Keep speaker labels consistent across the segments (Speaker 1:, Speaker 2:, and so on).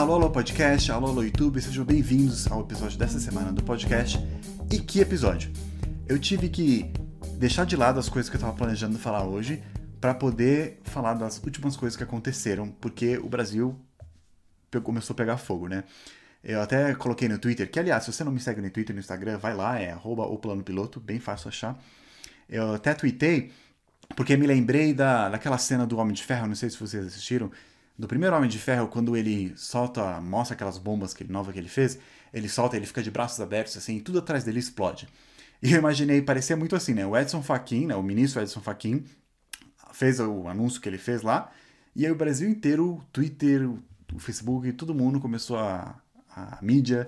Speaker 1: Alô, alô, podcast, alô, alô, YouTube, sejam bem-vindos ao episódio dessa semana do podcast. E que episódio! Eu tive que deixar de lado as coisas que eu estava planejando falar hoje para poder falar das últimas coisas que aconteceram, porque o Brasil começou a pegar fogo, né? Eu até coloquei no Twitter, que aliás, se você não me segue no Twitter e no Instagram, vai lá, é arroba o plano piloto, bem fácil achar. Eu até tuitei, porque me lembrei da, daquela cena do Homem de Ferro, não sei se vocês assistiram, do primeiro Homem de Ferro, quando ele solta, mostra aquelas bombas que, nova que ele fez, ele solta, ele fica de braços abertos, assim, e tudo atrás dele explode. E eu imaginei, parecia muito assim, né? O Edson Fachin, né? o ministro Edson Fachin, fez o anúncio que ele fez lá, e aí o Brasil inteiro, o Twitter, o Facebook, todo mundo começou a, a mídia,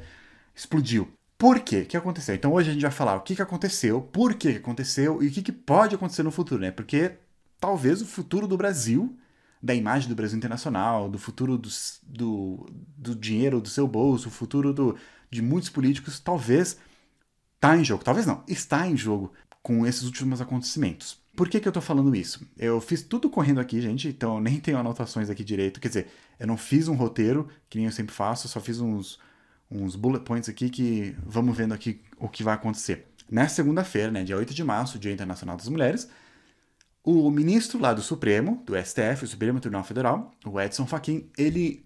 Speaker 1: explodiu. Por quê? O que aconteceu? Então hoje a gente vai falar o que, que aconteceu, por que aconteceu e o que pode acontecer no futuro, né? Porque talvez o futuro do Brasil, da imagem do Brasil internacional, do futuro do, do, do dinheiro do seu bolso, o futuro do, de muitos políticos, talvez está em jogo. Talvez não, está em jogo com esses últimos acontecimentos. Por que, que eu tô falando isso? Eu fiz tudo correndo aqui, gente, então nem tenho anotações aqui direito. Quer dizer, eu não fiz um roteiro, que nem eu sempre faço, só fiz uns, uns bullet points aqui que vamos vendo aqui o que vai acontecer. Nessa segunda-feira, né, dia 8 de março, Dia Internacional das Mulheres, o ministro lá do Supremo, do STF, o Supremo Tribunal Federal, o Edson Fachin, ele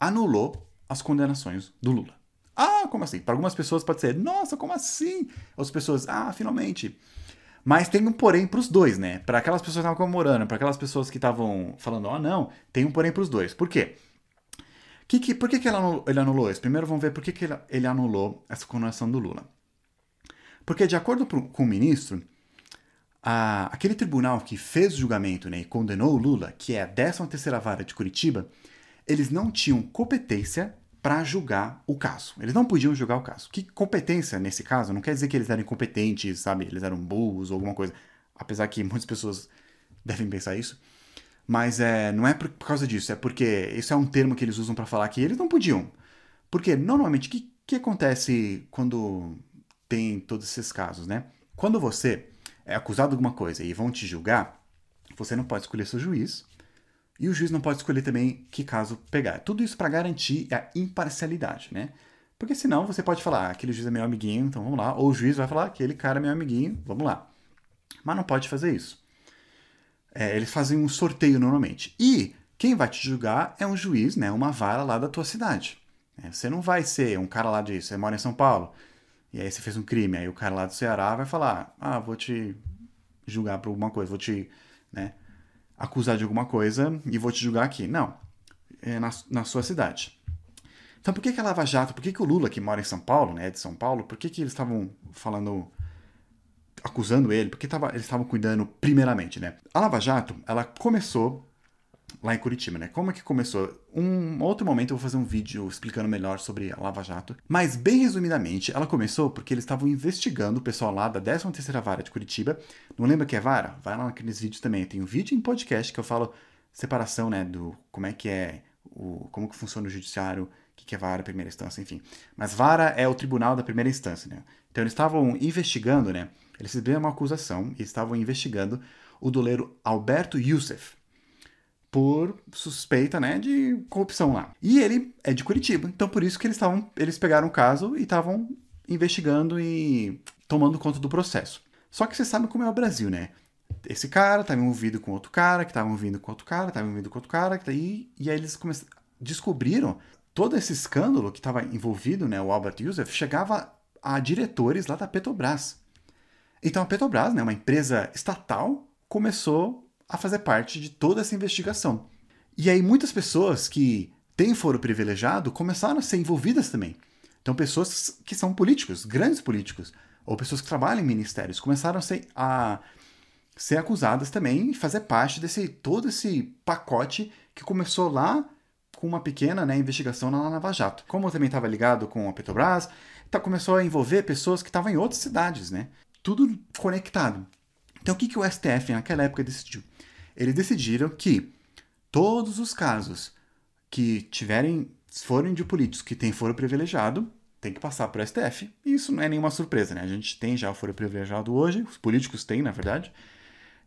Speaker 1: anulou as condenações do Lula. Ah, como assim? Para algumas pessoas pode ser, nossa, como assim? Outras pessoas, ah, finalmente. Mas tem um porém para os dois, né? Para aquelas pessoas que estavam comemorando, para aquelas pessoas que estavam falando, ó, oh, não, tem um porém para os dois. Por quê? Que, que, por que, que ele anulou isso? Primeiro vamos ver por que, que ele, ele anulou essa condenação do Lula. Porque, de acordo com o ministro, a, aquele tribunal que fez o julgamento né, e condenou o Lula, que é a 13ª Vara de Curitiba, eles não tinham competência para julgar o caso. Eles não podiam julgar o caso. Que competência nesse caso não quer dizer que eles eram incompetentes, sabe? Eles eram burros ou alguma coisa. Apesar que muitas pessoas devem pensar isso. Mas é, não é por, por causa disso, é porque isso é um termo que eles usam para falar que eles não podiam. Porque normalmente o que, que acontece quando tem todos esses casos, né? Quando você é acusado de alguma coisa e vão te julgar, você não pode escolher seu juiz, e o juiz não pode escolher também que caso pegar. Tudo isso para garantir a imparcialidade, né? Porque senão você pode falar, ah, aquele juiz é meu amiguinho, então vamos lá. Ou o juiz vai falar, aquele cara é meu amiguinho, vamos lá. Mas não pode fazer isso. É, eles fazem um sorteio normalmente. E quem vai te julgar é um juiz, né? Uma vara lá da tua cidade. É, você não vai ser um cara lá de. Você mora em São Paulo, e aí você fez um crime, aí o cara lá do Ceará vai falar: ah, vou te julgar por alguma coisa, vou te. Né, acusar de alguma coisa e vou te julgar aqui. Não. É na, na sua cidade. Então por que, que a Lava Jato, por que, que o Lula, que mora em São Paulo, né, de São Paulo, por que, que eles estavam falando, acusando ele? Porque tava, eles estavam cuidando primeiramente, né? A Lava Jato, ela começou lá em Curitiba, né? Como é que começou? Um outro momento eu vou fazer um vídeo explicando melhor sobre a Lava Jato, mas bem resumidamente, ela começou porque eles estavam investigando o pessoal lá da 13ª Vara de Curitiba. Não lembra que é vara? Vai lá naqueles vídeos também. Tem um vídeo em podcast que eu falo separação, né, do como é que é o como que funciona o judiciário, o que é vara, primeira instância, enfim. Mas vara é o tribunal da primeira instância, né? Então eles estavam investigando, né? Eles receberam uma acusação e estavam investigando o doleiro Alberto Youssef por suspeita, né, de corrupção lá. E ele é de Curitiba, então por isso que eles estavam, eles pegaram o caso e estavam investigando e tomando conta do processo. Só que você sabe como é o Brasil, né? Esse cara estava envolvido com outro cara, que estava envolvido com outro cara, estava envolvido com outro cara, que tá aí, e aí eles começaram, descobriram todo esse escândalo que estava envolvido, né, o Albert Youssef, chegava a diretores lá da Petrobras. Então a Petrobras, né, uma empresa estatal, começou a fazer parte de toda essa investigação. E aí muitas pessoas que têm foro privilegiado começaram a ser envolvidas também. Então pessoas que são políticos, grandes políticos, ou pessoas que trabalham em ministérios, começaram a ser, a ser acusadas também e fazer parte desse todo esse pacote que começou lá com uma pequena né, investigação na Lava Jato. Como também estava ligado com a Petrobras, tá, começou a envolver pessoas que estavam em outras cidades, né? Tudo conectado. Então o que, que o STF naquela época decidiu? Eles decidiram que todos os casos que tiverem forem de políticos que têm foro privilegiado tem que passar para o STF. E isso não é nenhuma surpresa, né? A gente tem já o foro privilegiado hoje, os políticos têm, na verdade.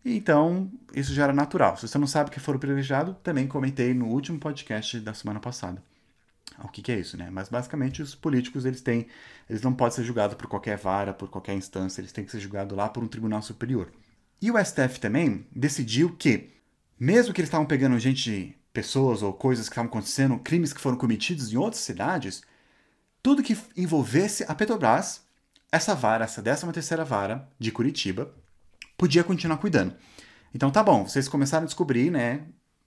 Speaker 1: Então, isso já era natural. Se você não sabe o que é foro privilegiado, também comentei no último podcast da semana passada. o que, que, é isso, né? Mas basicamente os políticos eles têm, eles não podem ser julgados por qualquer vara, por qualquer instância, eles têm que ser julgados lá por um tribunal superior. E o STF também decidiu que, mesmo que eles estavam pegando gente, pessoas ou coisas que estavam acontecendo, crimes que foram cometidos em outras cidades, tudo que envolvesse a Petrobras, essa vara, essa 13 terceira vara de Curitiba, podia continuar cuidando. Então tá bom, vocês começaram a descobrir, né?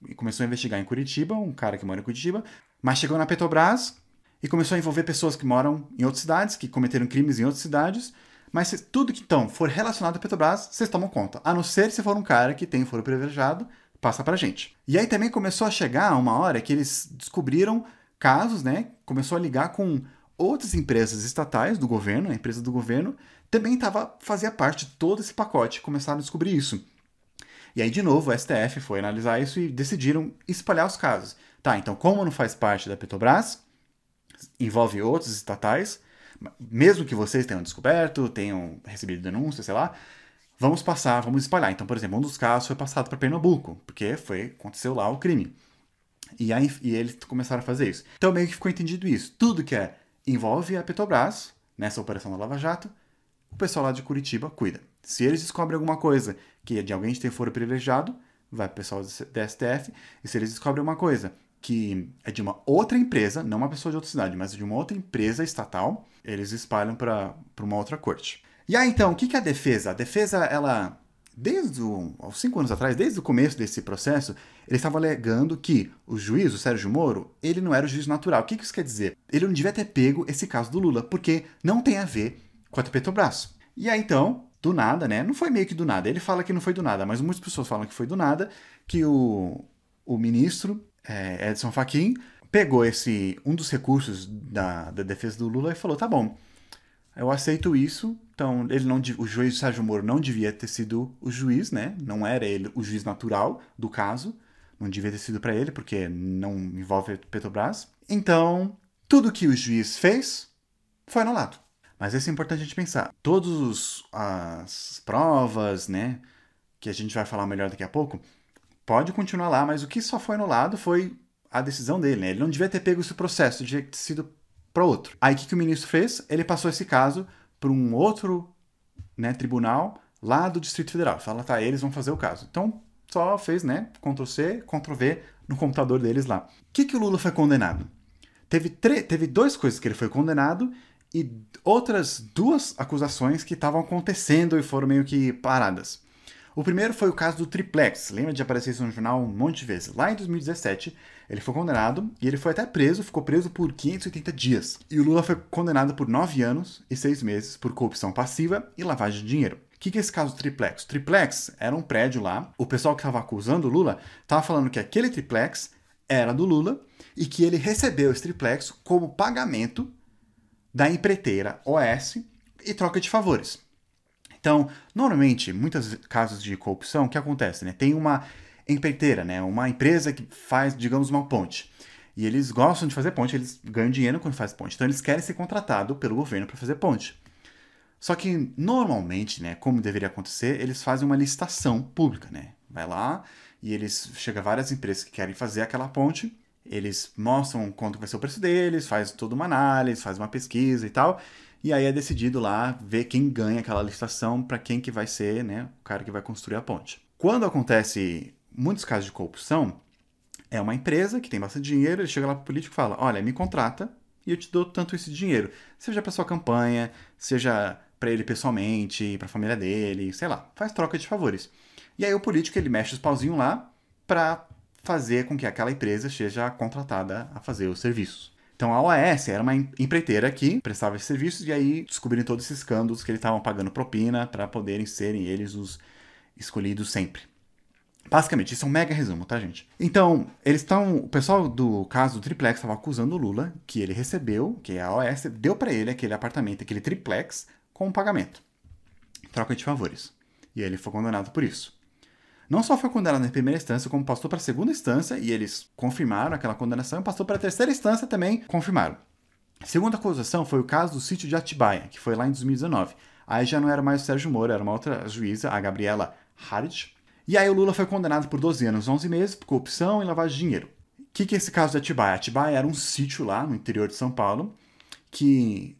Speaker 1: E começou a investigar em Curitiba, um cara que mora em Curitiba, mas chegou na Petrobras e começou a envolver pessoas que moram em outras cidades, que cometeram crimes em outras cidades, mas se tudo que então for relacionado à Petrobras, vocês tomam conta. A não ser se for um cara que tem foro privilegiado, passa pra gente. E aí também começou a chegar uma hora que eles descobriram casos, né? Começou a ligar com outras empresas estatais do governo, a empresa do governo, também tava, fazia parte de todo esse pacote, começaram a descobrir isso. E aí, de novo, o STF foi analisar isso e decidiram espalhar os casos. Tá, então, como não faz parte da Petrobras, envolve outros estatais, mesmo que vocês tenham descoberto, tenham recebido denúncia, sei lá, vamos passar, vamos espalhar. Então, por exemplo, um dos casos foi passado para Pernambuco, porque foi aconteceu lá o crime. E, aí, e eles começaram a fazer isso. Então, meio que ficou entendido isso. Tudo que é, envolve a Petrobras, nessa operação da Lava Jato, o pessoal lá de Curitiba cuida. Se eles descobrem alguma coisa que é de alguém que tem foro privilegiado, vai o pessoal do STF. E se eles descobrem uma coisa que é de uma outra empresa, não uma pessoa de outra cidade, mas de uma outra empresa estatal, eles espalham para uma outra corte. E aí então, o que, que é a defesa? A defesa, ela, desde o, aos cinco anos atrás, desde o começo desse processo, ele estava alegando que o juiz, o Sérgio Moro, ele não era o juiz natural. O que, que isso quer dizer? Ele não devia ter pego esse caso do Lula, porque não tem a ver com a Petrobras. E aí então, do nada, né? Não foi meio que do nada. Ele fala que não foi do nada, mas muitas pessoas falam que foi do nada, que o, o ministro é, Edson Fachin pegou esse um dos recursos da, da defesa do Lula e falou: tá bom, eu aceito isso. Então, ele não, o juiz Sérgio Moro não devia ter sido o juiz, né? Não era ele o juiz natural do caso. Não devia ter sido para ele, porque não envolve Petrobras. Então, tudo que o juiz fez foi anulado. Mas isso é importante a gente pensar. Todas as provas, né? Que a gente vai falar melhor daqui a pouco, pode continuar lá, mas o que só foi anulado foi a decisão dele, né? Ele não devia ter pego esse processo, devia ter sido para outro. Aí o que, que o ministro fez? Ele passou esse caso para um outro né, tribunal lá do Distrito Federal. Fala, tá, eles vão fazer o caso. Então, só fez, né, Ctrl-C, Ctrl-V no computador deles lá. O que, que o Lula foi condenado? Teve, teve duas coisas que ele foi condenado e outras duas acusações que estavam acontecendo e foram meio que paradas. O primeiro foi o caso do triplex. Lembra de aparecer isso no jornal um monte de vezes? Lá em 2017, ele foi condenado e ele foi até preso, ficou preso por 580 dias. E o Lula foi condenado por 9 anos e 6 meses por corrupção passiva e lavagem de dinheiro. O que, que é esse caso do triplex? O triplex era um prédio lá, o pessoal que estava acusando o Lula estava falando que aquele triplex era do Lula e que ele recebeu esse triplex como pagamento da empreiteira OS e troca de favores. Então, normalmente, muitos casos de corrupção, o que acontece? Né? Tem uma empreiteira, né? uma empresa que faz, digamos, uma ponte. E eles gostam de fazer ponte, eles ganham dinheiro quando faz ponte. Então, eles querem ser contratados pelo governo para fazer ponte. Só que, normalmente, né, como deveria acontecer, eles fazem uma licitação pública. Né? Vai lá e eles chega várias empresas que querem fazer aquela ponte, eles mostram quanto vai ser o preço deles, faz toda uma análise, faz uma pesquisa e tal. E aí é decidido lá ver quem ganha aquela licitação para quem que vai ser, né, o cara que vai construir a ponte. Quando acontece muitos casos de corrupção, é uma empresa que tem bastante dinheiro, ele chega lá para o político e fala: "Olha, me contrata e eu te dou tanto esse dinheiro, seja para sua campanha, seja para ele pessoalmente, para a família dele, sei lá, faz troca de favores". E aí o político ele mexe os pauzinhos lá para fazer com que aquela empresa seja contratada a fazer os serviços. Então a OAS era uma empreiteira que prestava esses serviços e aí descobriram todos esses escândalos que eles estavam pagando propina para poderem serem eles os escolhidos sempre. Basicamente, isso é um mega resumo, tá, gente? Então, eles estão. O pessoal do caso do triplex estava acusando o Lula que ele recebeu, que a OAS deu para ele aquele apartamento, aquele triplex, com um pagamento. Troca de favores. E ele foi condenado por isso não só foi condenado em primeira instância, como passou para a segunda instância e eles confirmaram aquela condenação, e passou para a terceira instância também confirmaram. A segunda acusação foi o caso do sítio de Atibaia, que foi lá em 2019. Aí já não era mais o Sérgio Moro, era uma outra juíza, a Gabriela Harit. E aí o Lula foi condenado por 12 anos, 11 meses, por corrupção e lavagem de dinheiro. O que, que é esse caso de Atibaia? Atibaia era um sítio lá no interior de São Paulo que,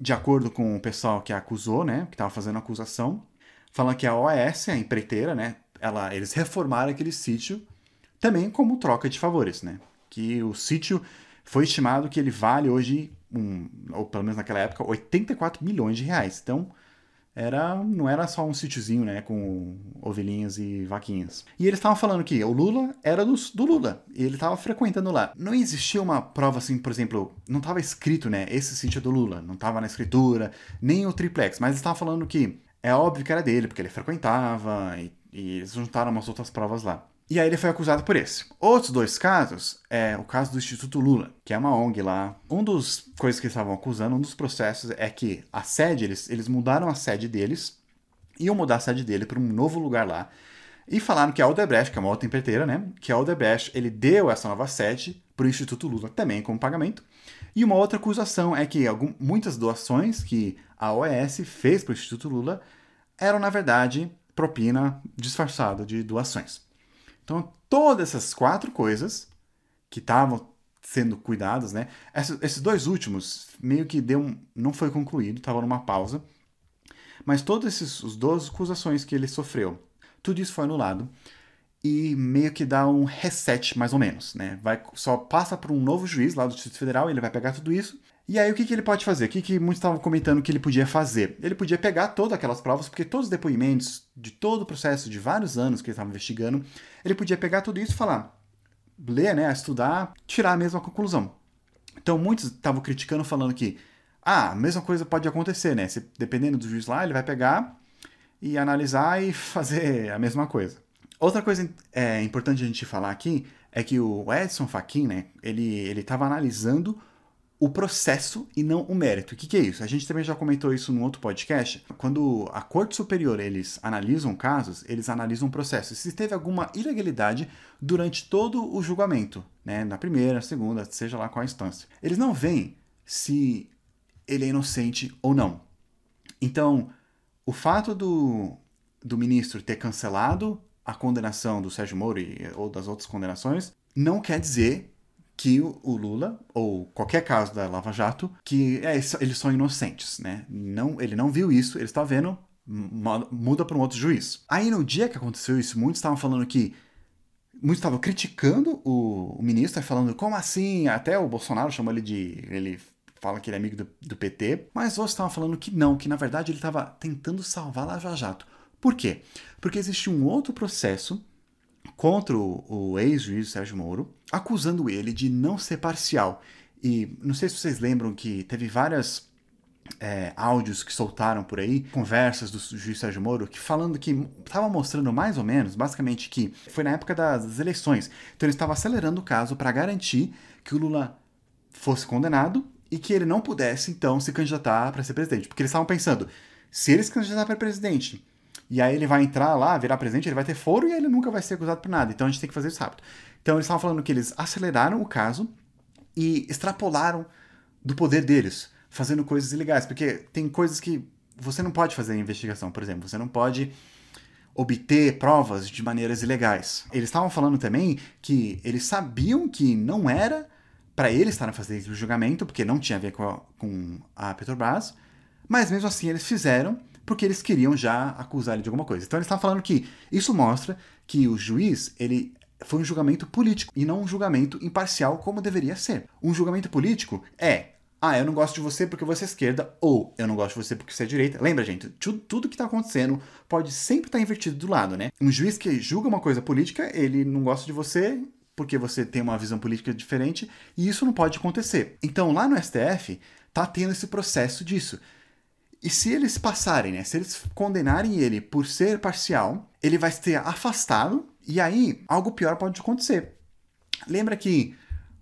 Speaker 1: de acordo com o pessoal que acusou, né, que estava fazendo a acusação, falando que a OAS, a empreiteira, né, ela, eles reformaram aquele sítio também como troca de favores, né? Que o sítio foi estimado que ele vale hoje, um, ou pelo menos naquela época, 84 milhões de reais. Então, era, não era só um sítiozinho, né, com ovelhinhas e vaquinhas. E eles estavam falando que o Lula era do, do Lula, e ele estava frequentando lá. Não existia uma prova assim, por exemplo, não estava escrito, né, esse sítio é do Lula, não estava na escritura, nem o triplex, mas eles estavam falando que é óbvio que era dele, porque ele frequentava, e, e eles juntaram umas outras provas lá. E aí ele foi acusado por esse. Outros dois casos é o caso do Instituto Lula, que é uma ONG lá. Um dos coisas que eles estavam acusando, um dos processos é que a sede, eles, eles mudaram a sede deles, iam mudar a sede dele para um novo lugar lá. E falaram que a Odebrecht, que é uma outra empreiteira, né? Que a Odebrecht, ele deu essa nova sede para o Instituto Lula também como pagamento. E uma outra acusação é que algum, muitas doações que a OES fez para o Instituto Lula eram, na verdade, propina disfarçada de doações. Então, todas essas quatro coisas que estavam sendo cuidadas, né? Esses dois últimos meio que deu não foi concluído, estava numa pausa. Mas todos esses os 12 acusações que ele sofreu, tudo isso foi anulado e meio que dá um reset mais ou menos, né? Vai só passa para um novo juiz lá do Distrito Federal, ele vai pegar tudo isso e aí, o que, que ele pode fazer? O que, que muitos estavam comentando que ele podia fazer? Ele podia pegar todas aquelas provas, porque todos os depoimentos de todo o processo de vários anos que ele estava investigando, ele podia pegar tudo isso e falar, ler, né, estudar, tirar a mesma conclusão. Então, muitos estavam criticando, falando que, ah, a mesma coisa pode acontecer, né? Se, dependendo do juiz lá, ele vai pegar e analisar e fazer a mesma coisa. Outra coisa é, importante a gente falar aqui é que o Edson Fachin, né, ele estava analisando o processo e não o mérito. O que, que, é isso? A gente também já comentou isso num outro podcast. Quando a Corte Superior eles analisam casos, eles analisam o processo. Se teve alguma ilegalidade durante todo o julgamento, né? na primeira, segunda, seja lá qual instância. Eles não veem se ele é inocente ou não. Então, o fato do, do ministro ter cancelado a condenação do Sérgio Moro e, ou das outras condenações não quer dizer que o Lula, ou qualquer caso da Lava Jato, que é, eles são inocentes, né? Não, ele não viu isso, ele está vendo, muda para um outro juiz. Aí no dia que aconteceu isso, muitos estavam falando que muitos estavam criticando o, o ministro, falando como assim? Até o Bolsonaro chamou ele de ele fala que ele é amigo do, do PT, mas outros estavam falando que não, que na verdade ele estava tentando salvar Lava Jato. Por quê? Porque existe um outro processo contra o, ex-juiz Sérgio Moro, acusando ele de não ser parcial. E não sei se vocês lembram que teve várias é, áudios que soltaram por aí, conversas do juiz Sérgio Moro, que falando que estava mostrando mais ou menos, basicamente, que foi na época das eleições. Então ele estava acelerando o caso para garantir que o Lula fosse condenado e que ele não pudesse, então, se candidatar para ser presidente. Porque eles estavam pensando, se ele se candidatar para presidente e aí ele vai entrar lá, virar presidente, ele vai ter foro e ele nunca vai ser acusado por nada. Então a gente tem que fazer isso rápido. Então eles estavam falando que eles aceleraram o caso e extrapolaram do poder deles, fazendo coisas ilegais. Porque tem coisas que você não pode fazer em investigação, por exemplo. Você não pode obter provas de maneiras ilegais. Eles estavam falando também que eles sabiam que não era para eles estarem fazendo o julgamento, porque não tinha a ver com a, com a Petrobras, mas mesmo assim eles fizeram porque eles queriam já acusar ele de alguma coisa. Então eles estavam falando que isso mostra que o juiz, ele foi um julgamento político e não um julgamento imparcial como deveria ser. Um julgamento político é ah, eu não gosto de você porque você é esquerda, ou eu não gosto de você porque você é direita. Lembra, gente, tudo, tudo que está acontecendo pode sempre estar tá invertido do lado, né? Um juiz que julga uma coisa política, ele não gosta de você porque você tem uma visão política diferente, e isso não pode acontecer. Então, lá no STF, tá tendo esse processo disso. E se eles passarem, né? Se eles condenarem ele por ser parcial, ele vai ser afastado e aí algo pior pode acontecer. Lembra que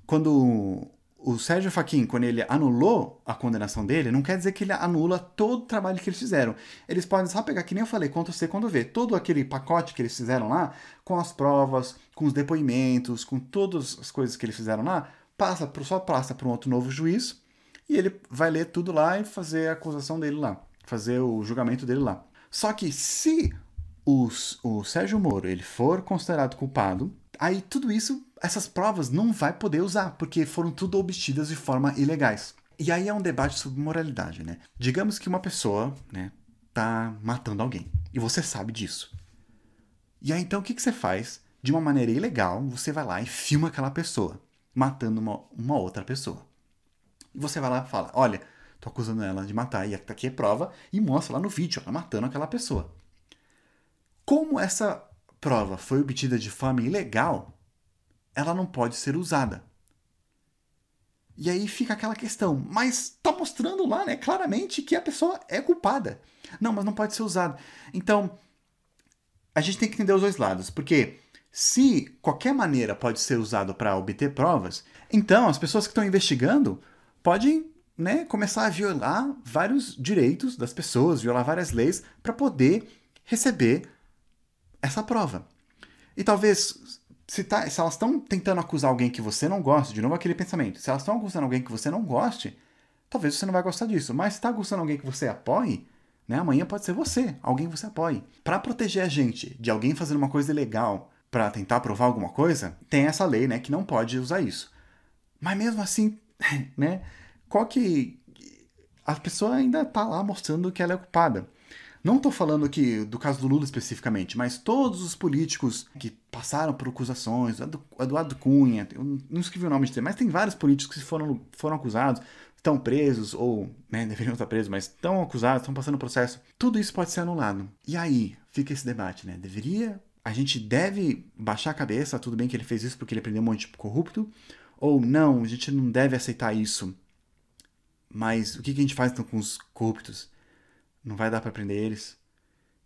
Speaker 1: quando o Sérgio Faquin, quando ele anulou a condenação dele, não quer dizer que ele anula todo o trabalho que eles fizeram. Eles podem só pegar, que nem eu falei, Ctrl C, Ctrl V, todo aquele pacote que eles fizeram lá, com as provas, com os depoimentos, com todas as coisas que eles fizeram lá, passa só passa para um outro novo juiz e ele vai ler tudo lá e fazer a acusação dele lá, fazer o julgamento dele lá. Só que se os, o Sérgio Moro ele for considerado culpado, aí tudo isso, essas provas não vai poder usar, porque foram tudo obtidas de forma ilegais. E aí é um debate sobre moralidade, né? Digamos que uma pessoa, né, tá matando alguém, e você sabe disso. E aí então o que, que você faz? De uma maneira ilegal, você vai lá e filma aquela pessoa matando uma, uma outra pessoa. E você vai lá e fala: Olha, tô acusando ela de matar, e aqui é prova, e mostra lá no vídeo ela matando aquela pessoa. Como essa prova foi obtida de forma ilegal, ela não pode ser usada. E aí fica aquela questão, mas tá mostrando lá, né, claramente que a pessoa é culpada. Não, mas não pode ser usada. Então, a gente tem que entender os dois lados, porque se qualquer maneira pode ser usado para obter provas, então as pessoas que estão investigando podem né, começar a violar vários direitos das pessoas, violar várias leis para poder receber essa prova. E talvez, se, tá, se elas estão tentando acusar alguém que você não gosta, de novo aquele pensamento, se elas estão acusando alguém que você não goste, talvez você não vai gostar disso. Mas se está acusando alguém que você apoie, né, amanhã pode ser você, alguém que você apoie. Para proteger a gente de alguém fazendo uma coisa ilegal para tentar provar alguma coisa, tem essa lei né, que não pode usar isso. Mas mesmo assim, né, qual que. A pessoa ainda está lá mostrando que ela é culpada. Não estou falando que do caso do Lula especificamente, mas todos os políticos que passaram por acusações, Eduardo Cunha, não escrevi o nome de ter, mas tem vários políticos que foram, foram acusados, estão presos, ou né, deveriam estar presos, mas estão acusados, estão passando processo. Tudo isso pode ser anulado. E aí fica esse debate, né? Deveria. A gente deve baixar a cabeça, tudo bem que ele fez isso porque ele prendeu um monte de corrupto, ou não, a gente não deve aceitar isso. Mas o que a gente faz então com os corruptos? Não vai dar para prender eles.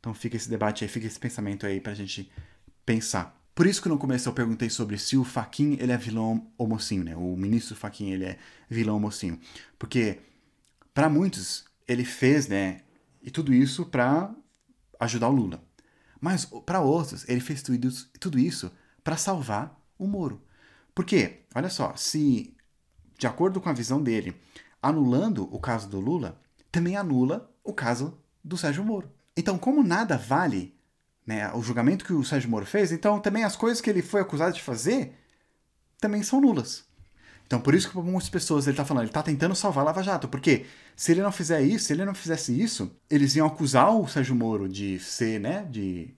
Speaker 1: Então fica esse debate aí, fica esse pensamento aí pra gente pensar. Por isso que no começo eu perguntei sobre se o Faquin ele é vilão ou mocinho, né? O ministro Faquin ele é vilão ou mocinho. Porque para muitos ele fez, né, e tudo isso para ajudar o Lula. Mas para outros ele fez tudo isso, para salvar o Moro. Porque, olha só, se de acordo com a visão dele, anulando o caso do Lula, também anula o caso do Sérgio Moro. Então, como nada vale né, o julgamento que o Sérgio Moro fez, então também as coisas que ele foi acusado de fazer também são nulas. Então, por isso que para muitas pessoas ele está falando, ele está tentando salvar a Lava Jato, porque se ele não fizer isso, se ele não fizesse isso, eles iam acusar o Sérgio Moro de ser, né, de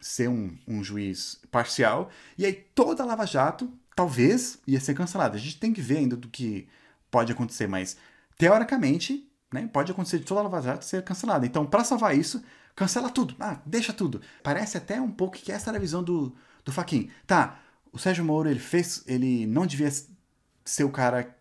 Speaker 1: ser um, um juiz parcial, e aí toda a Lava Jato talvez ia ser cancelada. A gente tem que ver ainda do que pode acontecer, mas teoricamente né? Pode acontecer de toda a Lava Jato ser cancelada. Então, para salvar isso, cancela tudo. Ah, deixa tudo. Parece até um pouco que essa era a visão do, do Faquin. Tá, o Sérgio Moro, ele fez. Ele não devia ser o cara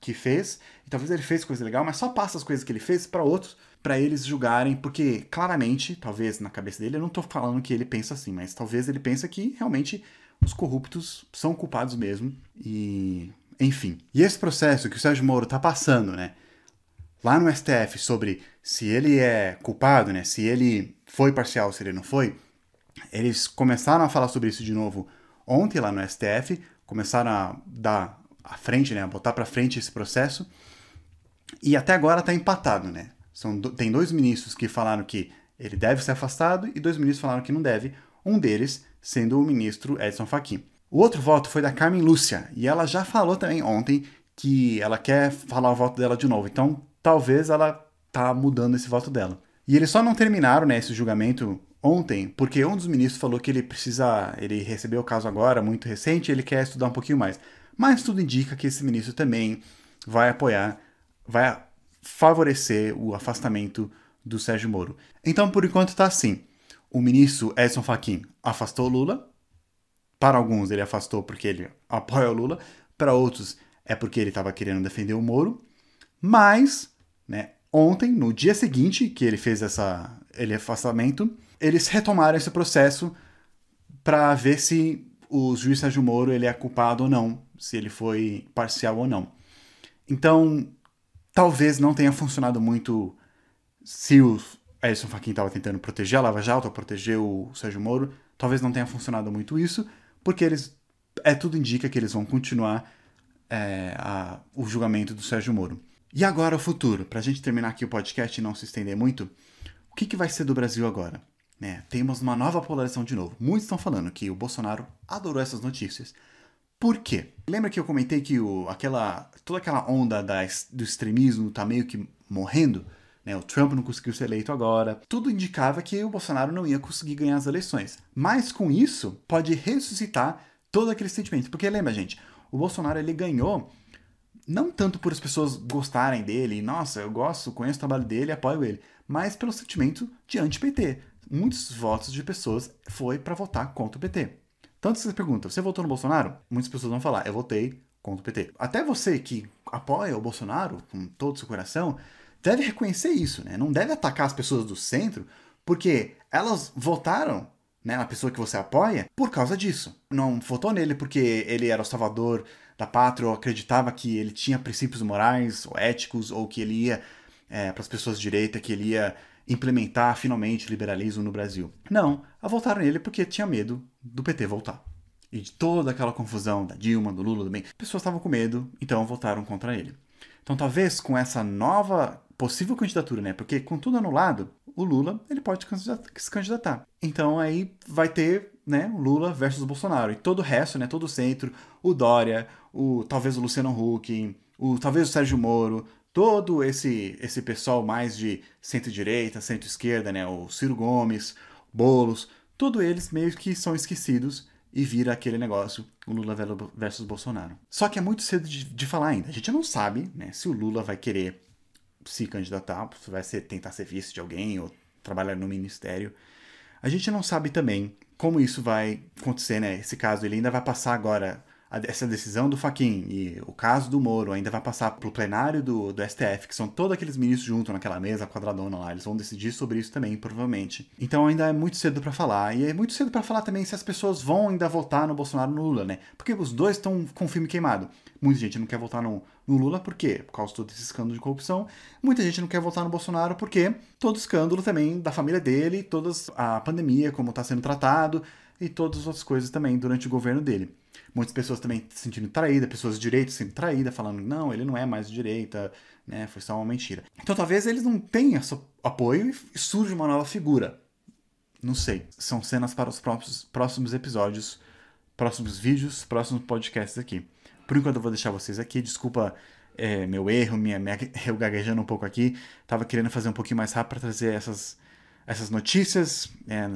Speaker 1: que fez. E talvez ele fez coisa legal, mas só passa as coisas que ele fez para outros, para eles julgarem, porque claramente, talvez na cabeça dele, eu não tô falando que ele pensa assim, mas talvez ele pensa que realmente os corruptos são culpados mesmo. E. Enfim. E esse processo que o Sérgio Moro tá passando, né? lá no STF sobre se ele é culpado, né? Se ele foi parcial, se ele não foi, eles começaram a falar sobre isso de novo ontem lá no STF, começaram a dar à frente, né? A botar para frente esse processo. E até agora está empatado, né? São, tem dois ministros que falaram que ele deve ser afastado e dois ministros falaram que não deve, um deles sendo o ministro Edson Fachin. O outro voto foi da Carmen Lúcia, e ela já falou também ontem que ela quer falar o voto dela de novo. Então talvez ela tá mudando esse voto dela. E eles só não terminaram né, esse julgamento ontem, porque um dos ministros falou que ele precisa, ele recebeu o caso agora, muito recente, ele quer estudar um pouquinho mais. Mas tudo indica que esse ministro também vai apoiar, vai favorecer o afastamento do Sérgio Moro. Então, por enquanto, está assim. O ministro Edson Fachin afastou Lula. Para alguns, ele afastou porque ele apoia o Lula. Para outros, é porque ele estava querendo defender o Moro. Mas, né, ontem, no dia seguinte que ele fez essa, ele afastamento, eles retomaram esse processo para ver se o juiz Sérgio Moro ele é culpado ou não, se ele foi parcial ou não. Então, talvez não tenha funcionado muito se Edson Fachin estava tentando proteger a Lava Jato, proteger o Sérgio Moro, talvez não tenha funcionado muito isso, porque eles é tudo indica que eles vão continuar é, a, o julgamento do Sérgio Moro. E agora o futuro, para a gente terminar aqui o podcast e não se estender muito, o que, que vai ser do Brasil agora? né, temos uma nova polarização de novo. Muitos estão falando que o Bolsonaro adorou essas notícias. Por quê? Lembra que eu comentei que o, aquela, toda aquela onda da, do extremismo tá meio que morrendo? Né? O Trump não conseguiu ser eleito agora. Tudo indicava que o Bolsonaro não ia conseguir ganhar as eleições. Mas com isso, pode ressuscitar todo aquele sentimento. Porque lembra, gente, o Bolsonaro ele ganhou não tanto por as pessoas gostarem dele, nossa, eu gosto, conheço o trabalho dele, apoio ele, mas pelo sentimento de anti-PT. Muitos votos de pessoas foi para votar contra o PT. Tanto você pergunta, você votou no Bolsonaro? Muitas pessoas vão falar, eu votei contra o PT. Até você que apoia o Bolsonaro com todo o seu coração, deve reconhecer isso, né? Não deve atacar as pessoas do centro, porque elas votaram né, na pessoa que você apoia por causa disso. Não votou nele porque ele era o salvador da pátria ou acreditava que ele tinha princípios morais ou éticos ou que ele ia é, para as pessoas de direita, que ele ia implementar finalmente liberalismo no Brasil. Não, votaram nele porque tinha medo do PT voltar. E de toda aquela confusão da Dilma, do Lula, do bem, pessoas estavam com medo, então votaram contra ele. Então talvez com essa nova possível candidatura, né? Porque com tudo anulado, o Lula ele pode se candidatar. Então aí vai ter, né, Lula versus Bolsonaro e todo o resto, né, todo o centro, o Dória, o talvez o Luciano Huck, o talvez o Sérgio Moro, todo esse esse pessoal mais de centro-direita, centro-esquerda, né, o Ciro Gomes, Bolos, todos eles meio que são esquecidos e vira aquele negócio, o Lula versus Bolsonaro. Só que é muito cedo de, de falar ainda. A gente não sabe né, se o Lula vai querer se candidatar, se vai ser, tentar ser vice de alguém ou trabalhar no ministério. A gente não sabe também como isso vai acontecer, né? Esse caso ele ainda vai passar agora essa decisão do Faquin e o caso do Moro ainda vai passar pro plenário do, do STF, que são todos aqueles ministros juntos naquela mesa quadradona lá, eles vão decidir sobre isso também, provavelmente. Então ainda é muito cedo para falar, e é muito cedo para falar também se as pessoas vão ainda votar no Bolsonaro no Lula, né? Porque os dois estão com o filme queimado. Muita gente não quer votar no, no Lula, por quê? Por causa de todo esse escândalo de corrupção. Muita gente não quer votar no Bolsonaro porque todo escândalo também da família dele, toda a pandemia, como está sendo tratado, e todas as outras coisas também durante o governo dele. Muitas pessoas também se sentindo traídas, pessoas de direita se sentindo traídas, falando, não, ele não é mais de direita, né, foi só uma mentira. Então talvez eles não tenham apoio e surge uma nova figura. Não sei. São cenas para os próximos, próximos episódios, próximos vídeos, próximos podcasts aqui. Por enquanto eu vou deixar vocês aqui. Desculpa é, meu erro, minha, minha, eu gaguejando um pouco aqui. Tava querendo fazer um pouquinho mais rápido para trazer essas, essas notícias é,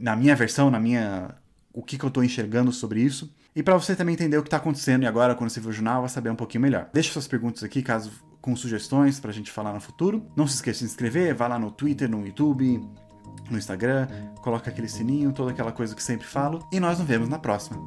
Speaker 1: na minha versão, na minha o que, que eu estou enxergando sobre isso. E para você também entender o que está acontecendo e agora, quando você ver o jornal, vai saber um pouquinho melhor. Deixe suas perguntas aqui, caso com sugestões para a gente falar no futuro. Não se esqueça de se inscrever, vá lá no Twitter, no YouTube, no Instagram, coloca aquele sininho, toda aquela coisa que sempre falo. E nós nos vemos na próxima.